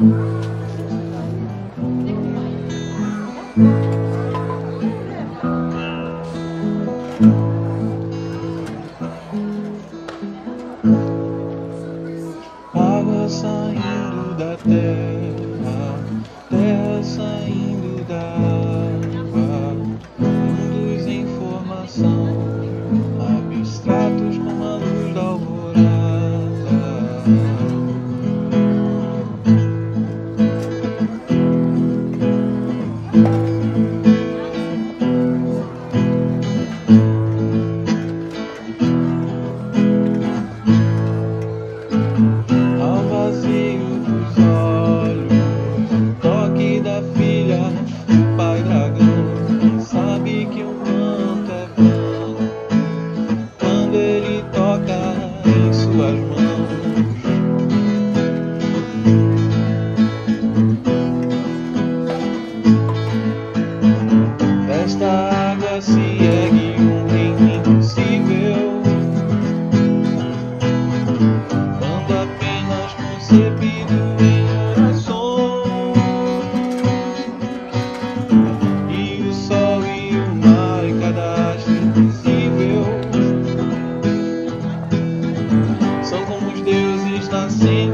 Água saindo da terra, terra saindo da. Pai dragão. Sabe que o manto é branco quando ele toca em suas mãos. Desta água se ergue um reino impossível. Quando apenas concebido deuses nascendo